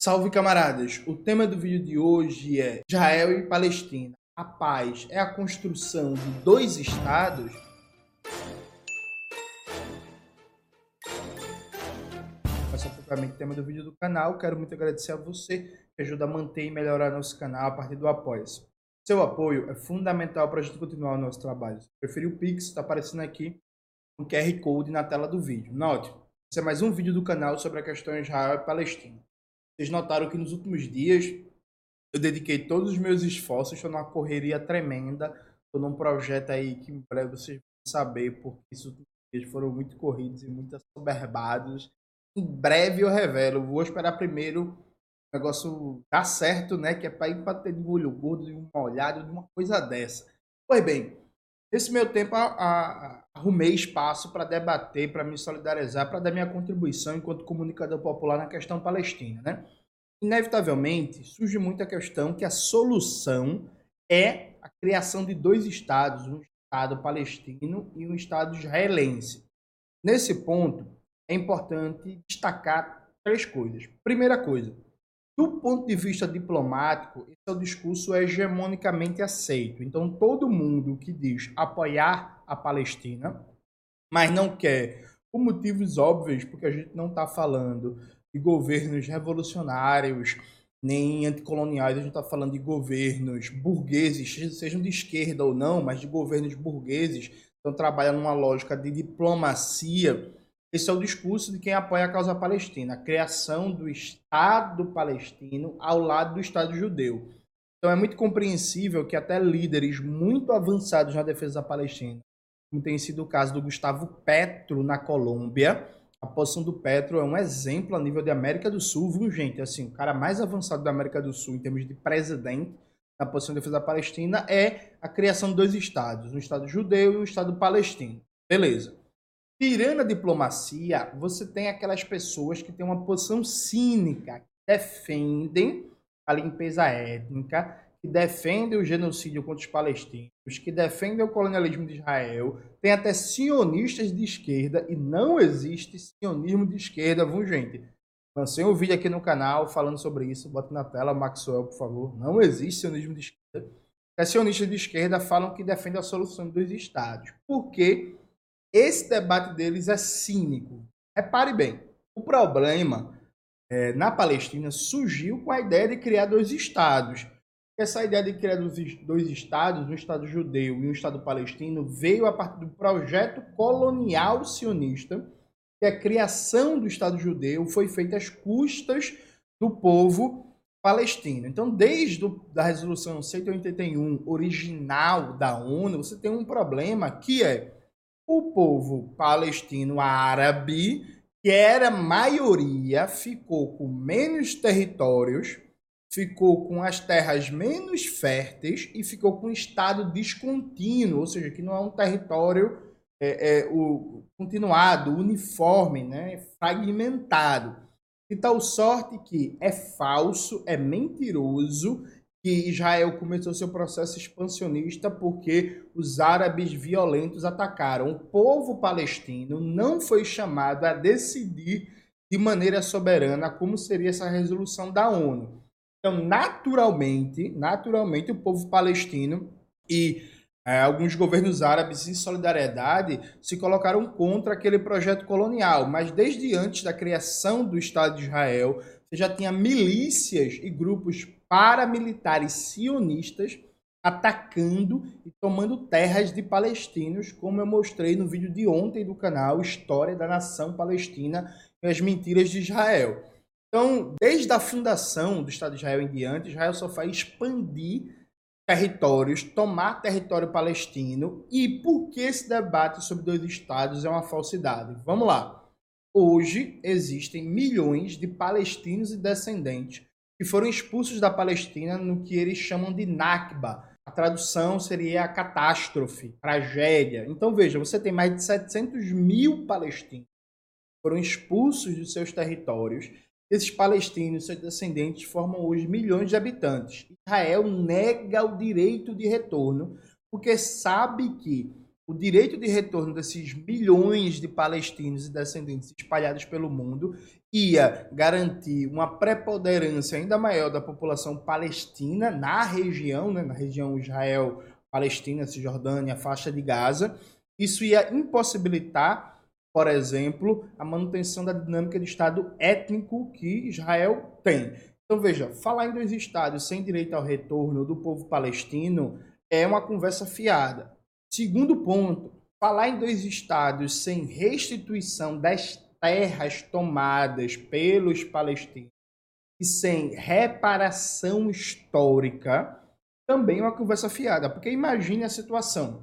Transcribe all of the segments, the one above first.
Salve camaradas! O tema do vídeo de hoje é Israel e Palestina. A paz é a construção de dois estados? Esse é o tema do vídeo do canal. Quero muito agradecer a você que ajuda a manter e melhorar nosso canal a partir do apoio. Seu apoio é fundamental para a gente continuar o nosso trabalho. Se preferir o Pix, está aparecendo aqui um QR Code na tela do vídeo. Note, esse é mais um vídeo do canal sobre a questão Israel e Palestina. Vocês notaram que nos últimos dias eu dediquei todos os meus esforços, estou numa correria tremenda, estou num projeto aí que em breve vocês vão saber, porque esses últimos dias foram muito corridos e muito assoberbados. Em breve eu revelo, vou esperar primeiro o negócio dar certo, né? Que é para ir para ter de um olho gordo, de uma olhada, de uma coisa dessa. Pois bem, nesse meu tempo a, a, arrumei espaço para debater, para me solidarizar, para dar minha contribuição enquanto comunicador popular na questão palestina, né? Inevitavelmente, surge muita questão que a solução é a criação de dois estados, um estado palestino e um estado israelense. Nesse ponto, é importante destacar três coisas. Primeira coisa, do ponto de vista diplomático, esse é o discurso hegemonicamente aceito. Então, todo mundo que diz apoiar a Palestina, mas não quer, por motivos óbvios, porque a gente não está falando de governos revolucionários nem anticoloniais, a gente está falando de governos burgueses, sejam de esquerda ou não, mas de governos burgueses, então trabalham numa lógica de diplomacia esse é o discurso de quem apoia a causa palestina, a criação do Estado palestino ao lado do Estado judeu. Então é muito compreensível que até líderes muito avançados na defesa da Palestina, como tem sido o caso do Gustavo Petro na Colômbia, a posição do Petro é um exemplo a nível de América do Sul, viu, gente? Assim, o cara mais avançado da América do Sul em termos de presidente na posição de defesa da Palestina é a criação de dois estados, um estado judeu e um estado palestino. Beleza. Tirando a diplomacia, você tem aquelas pessoas que têm uma posição cínica, que defendem a limpeza étnica, que defendem o genocídio contra os palestinos, que defendem o colonialismo de Israel. Tem até sionistas de esquerda e não existe sionismo de esquerda, viu, gente? Lancei um vídeo aqui no canal falando sobre isso. Bota na tela, Maxwell, por favor. Não existe sionismo de esquerda. Os sionistas de esquerda falam que defendem a solução dos estados. Por quê? Esse debate deles é cínico. Repare bem, o problema é, na Palestina surgiu com a ideia de criar dois estados. Essa ideia de criar dois estados, um Estado judeu e um Estado palestino, veio a partir do projeto colonial sionista, que a criação do Estado judeu foi feita às custas do povo palestino. Então, desde a resolução 181 original da ONU, você tem um problema que é o povo palestino árabe, que era maioria, ficou com menos territórios, ficou com as terras menos férteis e ficou com um estado descontínuo, ou seja, que não é um território é, é, o, continuado, uniforme, né, fragmentado. De tal sorte que é falso, é mentiroso que Israel começou seu processo expansionista porque os árabes violentos atacaram. O povo palestino não foi chamado a decidir de maneira soberana como seria essa resolução da ONU. Então, naturalmente, naturalmente, o povo palestino e é, alguns governos árabes em solidariedade se colocaram contra aquele projeto colonial, mas desde antes da criação do Estado de Israel, você já tinha milícias e grupos paramilitares sionistas atacando e tomando terras de palestinos, como eu mostrei no vídeo de ontem do canal História da Nação Palestina e as Mentiras de Israel. Então, desde a fundação do Estado de Israel em diante, Israel só faz expandir territórios, tomar território palestino. E por que esse debate sobre dois estados é uma falsidade? Vamos lá. Hoje existem milhões de palestinos e descendentes que foram expulsos da Palestina no que eles chamam de Nakba. A tradução seria a catástrofe, tragédia. Então veja, você tem mais de 700 mil palestinos que foram expulsos dos seus territórios. Esses palestinos, seus descendentes, formam hoje milhões de habitantes. Israel nega o direito de retorno, porque sabe que o direito de retorno desses milhões de palestinos e descendentes espalhados pelo mundo ia garantir uma preponderância ainda maior da população palestina na região, né, na região Israel, Palestina, Cisjordânia, faixa de Gaza. Isso ia impossibilitar, por exemplo, a manutenção da dinâmica de Estado étnico que Israel tem. Então, veja, falar em dois estados sem direito ao retorno do povo palestino é uma conversa fiada. Segundo ponto, falar em dois estados sem restituição das terras tomadas pelos palestinos e sem reparação histórica também é uma conversa fiada, porque imagine a situação.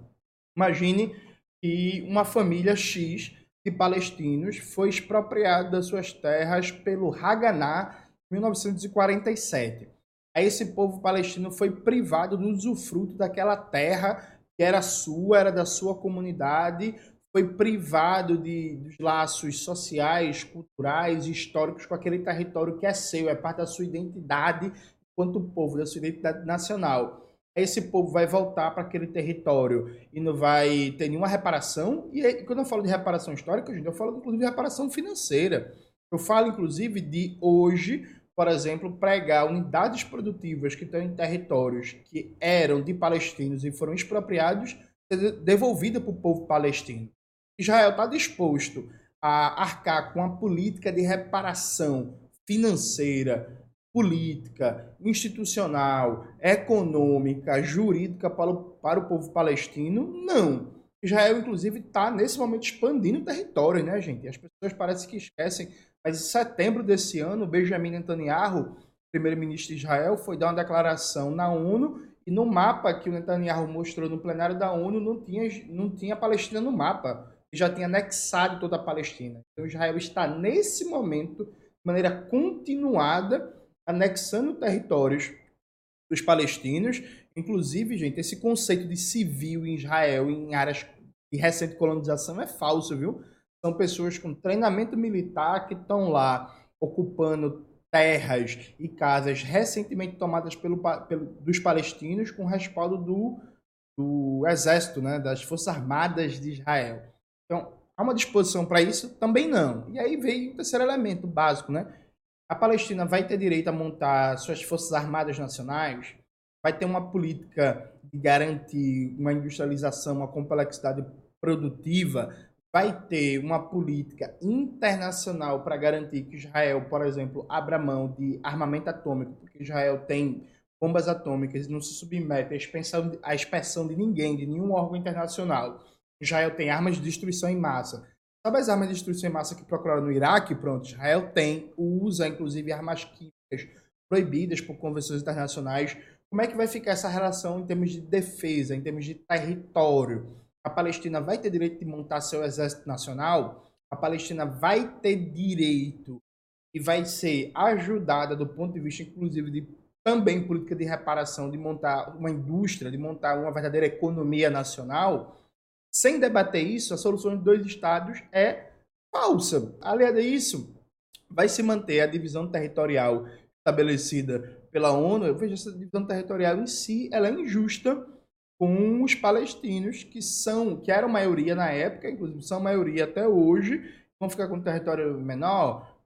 Imagine que uma família X de palestinos foi expropriada das suas terras pelo Haganah 1947. Aí esse povo palestino foi privado do usufruto daquela terra que era sua, era da sua comunidade, foi privado de, dos laços sociais, culturais, históricos com aquele território que é seu, é parte da sua identidade enquanto povo, da sua identidade nacional. Esse povo vai voltar para aquele território e não vai ter nenhuma reparação. E aí, quando eu falo de reparação histórica, gente, eu falo inclusive de reparação financeira. Eu falo, inclusive, de hoje, por exemplo, pregar unidades produtivas que estão em territórios que eram de palestinos e foram expropriados, devolvida para o povo palestino. Israel está disposto a arcar com a política de reparação financeira, política, institucional, econômica, jurídica para o, para o povo palestino? Não. Israel, inclusive, está nesse momento expandindo território, né, gente? As pessoas parecem que esquecem mas em setembro desse ano, Benjamin Netanyahu, primeiro-ministro de Israel, foi dar uma declaração na ONU e no mapa que o Netanyahu mostrou no plenário da ONU não tinha, não tinha Palestina no mapa. Já tinha anexado toda a Palestina. Então Israel está nesse momento, de maneira continuada, anexando territórios dos palestinos. Inclusive, gente, esse conceito de civil em Israel, em áreas de recente colonização, é falso, viu? São pessoas com treinamento militar que estão lá ocupando terras e casas recentemente tomadas pelo, pelo, dos palestinos com respaldo do, do exército, né, das Forças Armadas de Israel. Então, há uma disposição para isso? Também não. E aí veio o terceiro elemento básico, né? A Palestina vai ter direito a montar suas Forças Armadas Nacionais? Vai ter uma política de garantir uma industrialização, uma complexidade produtiva vai ter uma política internacional para garantir que Israel, por exemplo, abra mão de armamento atômico, porque Israel tem bombas atômicas e não se submete à inspeção de ninguém, de nenhum órgão internacional. Israel tem armas de destruição em massa. Sabe as armas de destruição em massa que procuraram no Iraque? Pronto, Israel tem, usa inclusive armas químicas proibidas por convenções internacionais. Como é que vai ficar essa relação em termos de defesa, em termos de território? a Palestina vai ter direito de montar seu exército nacional, a Palestina vai ter direito e vai ser ajudada do ponto de vista, inclusive, de também política de reparação, de montar uma indústria, de montar uma verdadeira economia nacional. Sem debater isso, a solução de dois estados é falsa. Além disso, vai se manter a divisão territorial estabelecida pela ONU. Eu vejo essa divisão territorial em si, ela é injusta com os palestinos, que são, que eram maioria na época, inclusive são maioria até hoje, vão ficar com um território menor,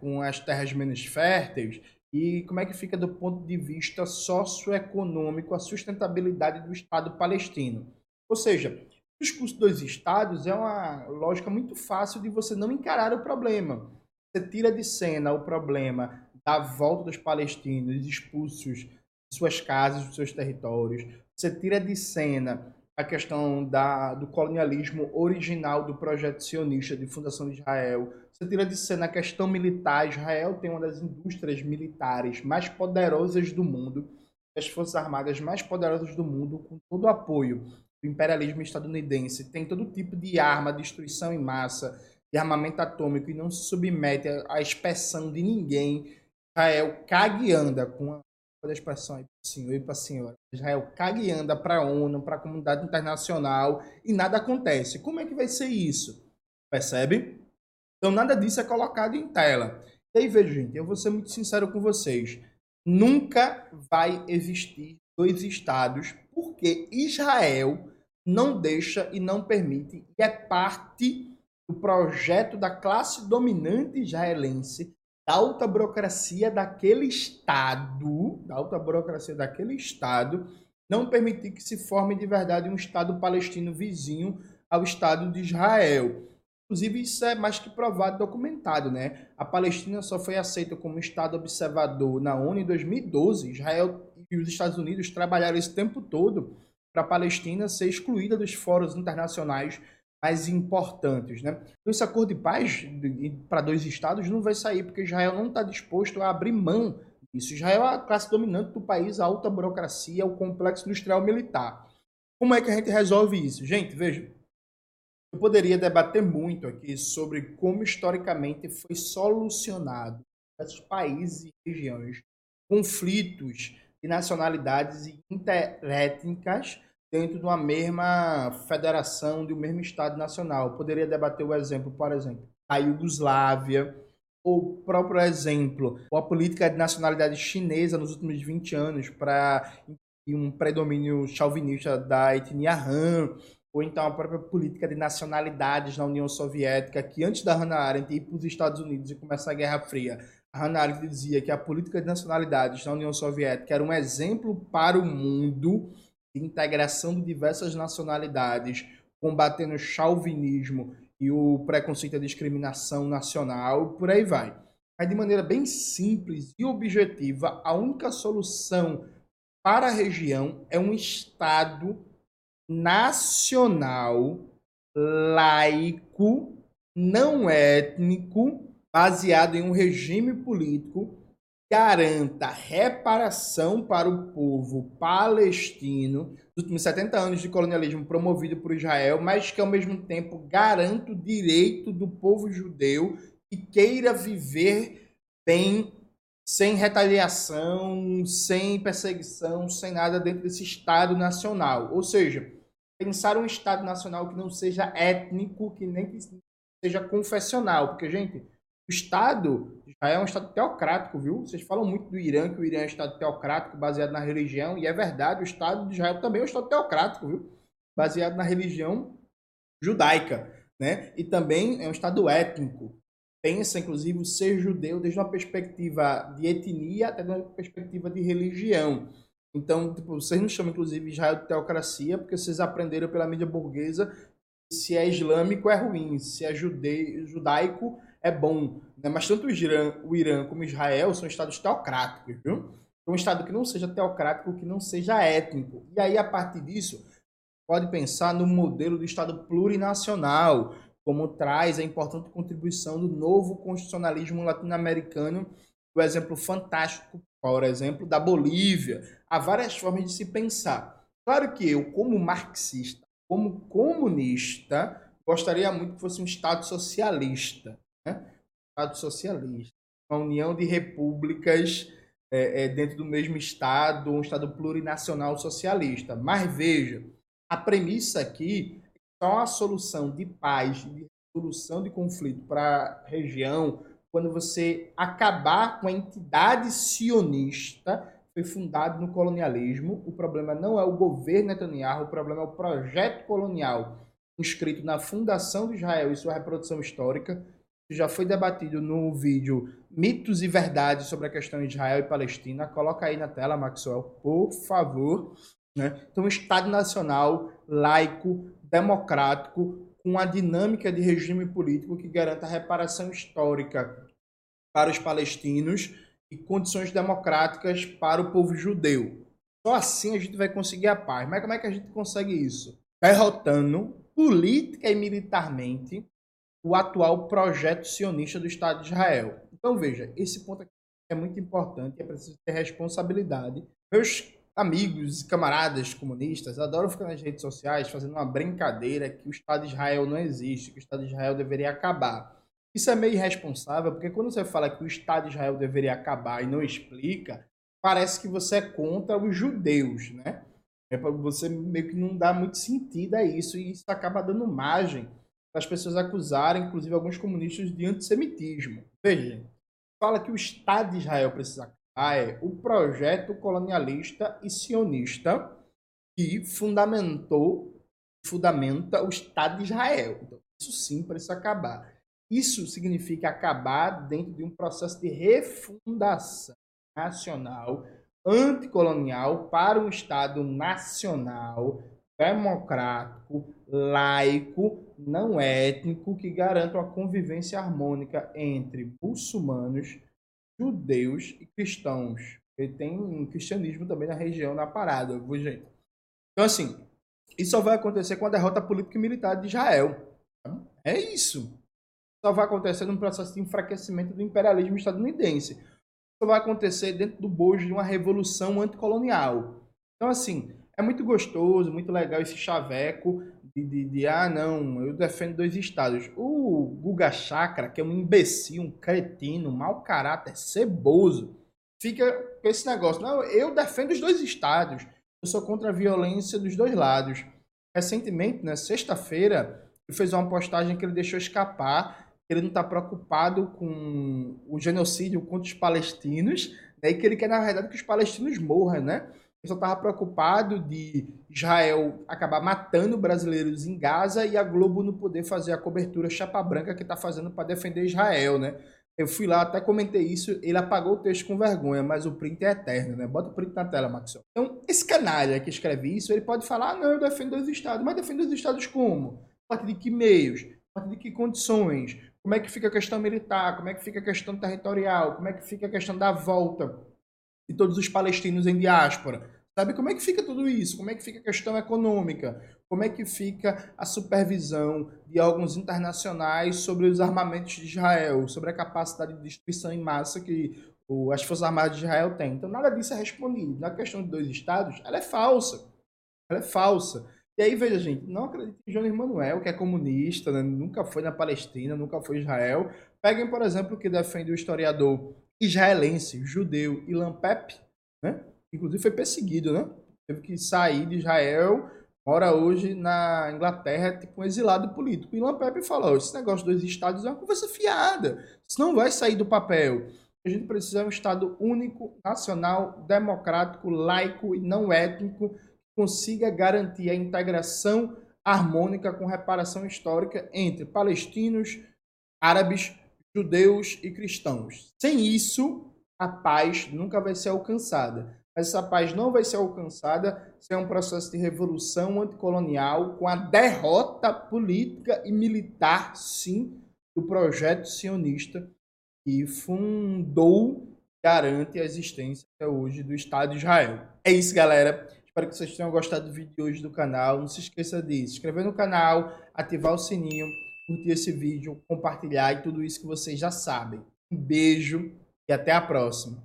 com as terras menos férteis, e como é que fica do ponto de vista socioeconômico a sustentabilidade do Estado palestino. Ou seja, o discurso dos estados é uma lógica muito fácil de você não encarar o problema. Você tira de cena o problema da volta dos palestinos expulsos de suas casas, dos seus territórios, você tira de cena a questão da, do colonialismo original do projeto sionista de fundação de Israel. Você tira de cena a questão militar. Israel tem uma das indústrias militares mais poderosas do mundo, as forças armadas mais poderosas do mundo, com todo o apoio do imperialismo estadunidense. Tem todo tipo de arma, destruição em massa, de armamento atômico e não se submete à inspeção de ninguém. Israel cague anda com a expressão aí para senhor e para a senhora. Israel caga e anda para a ONU, para a comunidade internacional e nada acontece. Como é que vai ser isso? Percebe? Então nada disso é colocado em tela. E aí, veja, gente, eu vou ser muito sincero com vocês. Nunca vai existir dois estados porque Israel não deixa e não permite e é parte do projeto da classe dominante israelense, da alta burocracia daquele Estado, da alta burocracia daquele Estado, não permitir que se forme de verdade um Estado palestino vizinho ao Estado de Israel. Inclusive, isso é mais que provado, documentado, né? A Palestina só foi aceita como Estado observador na ONU em 2012. Israel e os Estados Unidos trabalharam esse tempo todo para a Palestina ser excluída dos fóruns internacionais mais importantes, né? Então, esse acordo de paz para dois estados não vai sair porque Israel não está disposto a abrir mão disso. Israel é a classe dominante do país, a alta burocracia, o complexo industrial militar. Como é que a gente resolve isso? Gente, veja, eu poderia debater muito aqui sobre como historicamente foi solucionado esses países e regiões conflitos de nacionalidades interétnicas dentro de uma mesma federação, de um mesmo Estado nacional. poderia debater o exemplo, por exemplo, a Iugoslávia, o próprio exemplo, a política de nacionalidade chinesa nos últimos 20 anos para um predomínio chauvinista da etnia Han, ou então a própria política de nacionalidades na União Soviética, que antes da Hannah Arendt ir para os Estados Unidos e começar a Guerra Fria, Hannah Arendt dizia que a política de nacionalidades na União Soviética era um exemplo para o mundo de integração de diversas nacionalidades, combatendo o chauvinismo e o preconceito e a discriminação nacional, por aí vai. Mas de maneira bem simples e objetiva, a única solução para a região é um Estado nacional, laico, não étnico, baseado em um regime político garanta reparação para o povo palestino dos últimos 70 anos de colonialismo promovido por Israel, mas que ao mesmo tempo garanta o direito do povo judeu que queira viver bem sem retaliação, sem perseguição, sem nada dentro desse Estado nacional. Ou seja, pensar um Estado nacional que não seja étnico, que nem que seja confessional. Porque, gente, o Estado já é um Estado teocrático, viu? Vocês falam muito do Irã, que o Irã é um Estado teocrático baseado na religião, e é verdade, o Estado de Israel também é um Estado teocrático, viu? Baseado na religião judaica, né? E também é um Estado étnico pensa, inclusive, o ser judeu desde uma perspectiva de etnia até uma perspectiva de religião. Então, tipo, vocês não chamam, inclusive, Israel de teocracia porque vocês aprenderam pela mídia burguesa que se é islâmico é ruim, se é jude... judaico é bom. Né? Mas tanto o Irã, o Irã como Israel são estados teocráticos, viu? Um estado que não seja teocrático, que não seja étnico. E aí, a partir disso, pode pensar no modelo do Estado plurinacional, como traz a importante contribuição do novo constitucionalismo latino-americano, o exemplo fantástico, por exemplo, da Bolívia. Há várias formas de se pensar. Claro que eu, como marxista, como comunista, gostaria muito que fosse um Estado socialista. Estado socialista. Uma união de repúblicas é, é, dentro do mesmo Estado, um Estado plurinacional socialista. Mas veja, a premissa aqui só a solução de paz, de solução de conflito para a região, quando você acabar com a entidade sionista foi fundada no colonialismo. O problema não é o governo Netanyahu, o problema é o projeto colonial inscrito na fundação de Israel e sua reprodução histórica. Já foi debatido no vídeo Mitos e Verdades sobre a questão Israel e Palestina. Coloca aí na tela, Maxwell, por favor. Né? Então, Estado Nacional, laico, democrático, com a dinâmica de regime político que garanta reparação histórica para os palestinos e condições democráticas para o povo judeu. Só assim a gente vai conseguir a paz. Mas como é que a gente consegue isso? Derrotando política e militarmente o atual projeto sionista do Estado de Israel. Então veja, esse ponto aqui é muito importante, é preciso ter responsabilidade. Meus amigos e camaradas comunistas adoram ficar nas redes sociais fazendo uma brincadeira que o Estado de Israel não existe, que o Estado de Israel deveria acabar. Isso é meio irresponsável, porque quando você fala que o Estado de Israel deveria acabar e não explica, parece que você é contra os judeus, né? É você meio que não dá muito sentido a isso e isso acaba dando margem para as pessoas acusarem, inclusive alguns comunistas, de antissemitismo. Veja, fala que o Estado de Israel precisa ah, é o projeto colonialista e sionista que fundamentou, fundamenta o Estado de Israel. Então, Isso sim precisa acabar. Isso significa acabar dentro de um processo de refundação nacional, anticolonial, para um Estado nacional, democrático, laico, não étnico, que garanta uma convivência harmônica entre muçulmanos, judeus e cristãos. Ele tem um cristianismo também na região, na parada, viu, gente? Então, assim, isso só vai acontecer com a derrota política e militar de Israel. É isso. Só vai acontecer num processo de enfraquecimento do imperialismo estadunidense. Isso vai acontecer dentro do bojo de uma revolução anticolonial. Então, assim, é muito gostoso, muito legal esse chaveco de, de, de, ah, não, eu defendo dois estados. O Guga Chakra, que é um imbecil, um cretino, um mau caráter, ceboso, fica com esse negócio. Não, eu defendo os dois estados. Eu sou contra a violência dos dois lados. Recentemente, na né, sexta-feira, ele fez uma postagem que ele deixou escapar ele não está preocupado com o genocídio contra os palestinos, né, e que ele quer, na verdade, que os palestinos morram, né? Ele só estava preocupado de Israel acabar matando brasileiros em Gaza e a Globo não poder fazer a cobertura chapa branca que está fazendo para defender Israel, né? Eu fui lá, até comentei isso, ele apagou o texto com vergonha, mas o print é eterno, né? Bota o print na tela, Maxwell. Então, esse canalha que escreve isso, ele pode falar, ah, não, eu defendo os estados. Mas defende os estados como? A partir de que meios? A partir de que condições? Como é que fica a questão militar? Como é que fica a questão territorial? Como é que fica a questão da volta de todos os palestinos em diáspora? Sabe como é que fica tudo isso? Como é que fica a questão econômica? Como é que fica a supervisão de órgãos internacionais sobre os armamentos de Israel, sobre a capacidade de destruição em massa que as Forças Armadas de Israel têm? Então, nada disso é respondido. Na questão de dois estados, ela é falsa. Ela é falsa. E aí, veja, gente, não acredite em João Emanuel, que é comunista, né? nunca foi na Palestina, nunca foi Israel. Peguem, por exemplo, o que defende o historiador israelense, judeu Ilan Pepe, né? inclusive foi perseguido, né? Teve que sair de Israel, mora hoje na Inglaterra, tipo um exilado político. Ilan Pepe falou: esse negócio dos estados é uma conversa fiada, isso não vai sair do papel. A gente precisa de um Estado único, nacional, democrático, laico e não étnico, consiga garantir a integração harmônica com reparação histórica entre palestinos, árabes, judeus e cristãos. Sem isso, a paz nunca vai ser alcançada essa paz não vai ser alcançada sem um processo de revolução anticolonial, com a derrota política e militar, sim, do projeto sionista que fundou, garante a existência até hoje do Estado de Israel. É isso, galera. Espero que vocês tenham gostado do vídeo de hoje do canal. Não se esqueça de se inscrever no canal, ativar o sininho, curtir esse vídeo, compartilhar e tudo isso que vocês já sabem. Um beijo e até a próxima.